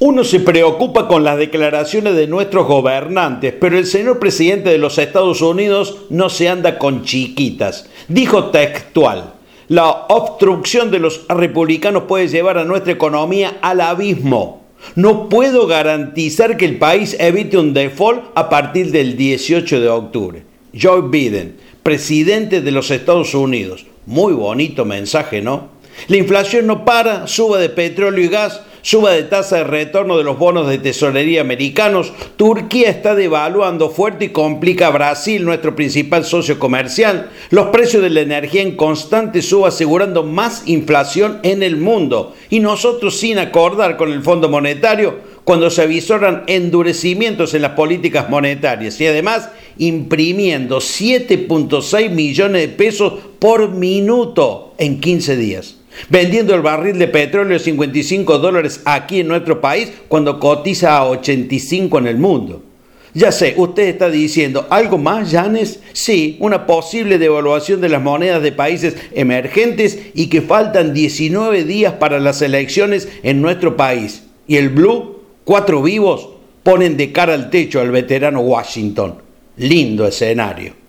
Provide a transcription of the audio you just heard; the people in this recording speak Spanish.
Uno se preocupa con las declaraciones de nuestros gobernantes, pero el señor presidente de los Estados Unidos no se anda con chiquitas. Dijo textual, la obstrucción de los republicanos puede llevar a nuestra economía al abismo. No puedo garantizar que el país evite un default a partir del 18 de octubre. Joe Biden, presidente de los Estados Unidos. Muy bonito mensaje, ¿no? La inflación no para, suba de petróleo y gas, suba de tasa de retorno de los bonos de tesorería americanos, Turquía está devaluando fuerte y complica a Brasil, nuestro principal socio comercial, los precios de la energía en constante suba asegurando más inflación en el mundo. Y nosotros sin acordar con el Fondo Monetario cuando se avisoran endurecimientos en las políticas monetarias y además imprimiendo 7.6 millones de pesos por minuto en 15 días vendiendo el barril de petróleo a 55 dólares aquí en nuestro país cuando cotiza a 85 en el mundo. Ya sé, usted está diciendo, ¿algo más, Janes? Sí, una posible devaluación de las monedas de países emergentes y que faltan 19 días para las elecciones en nuestro país. Y el Blue, cuatro vivos, ponen de cara al techo al veterano Washington. Lindo escenario.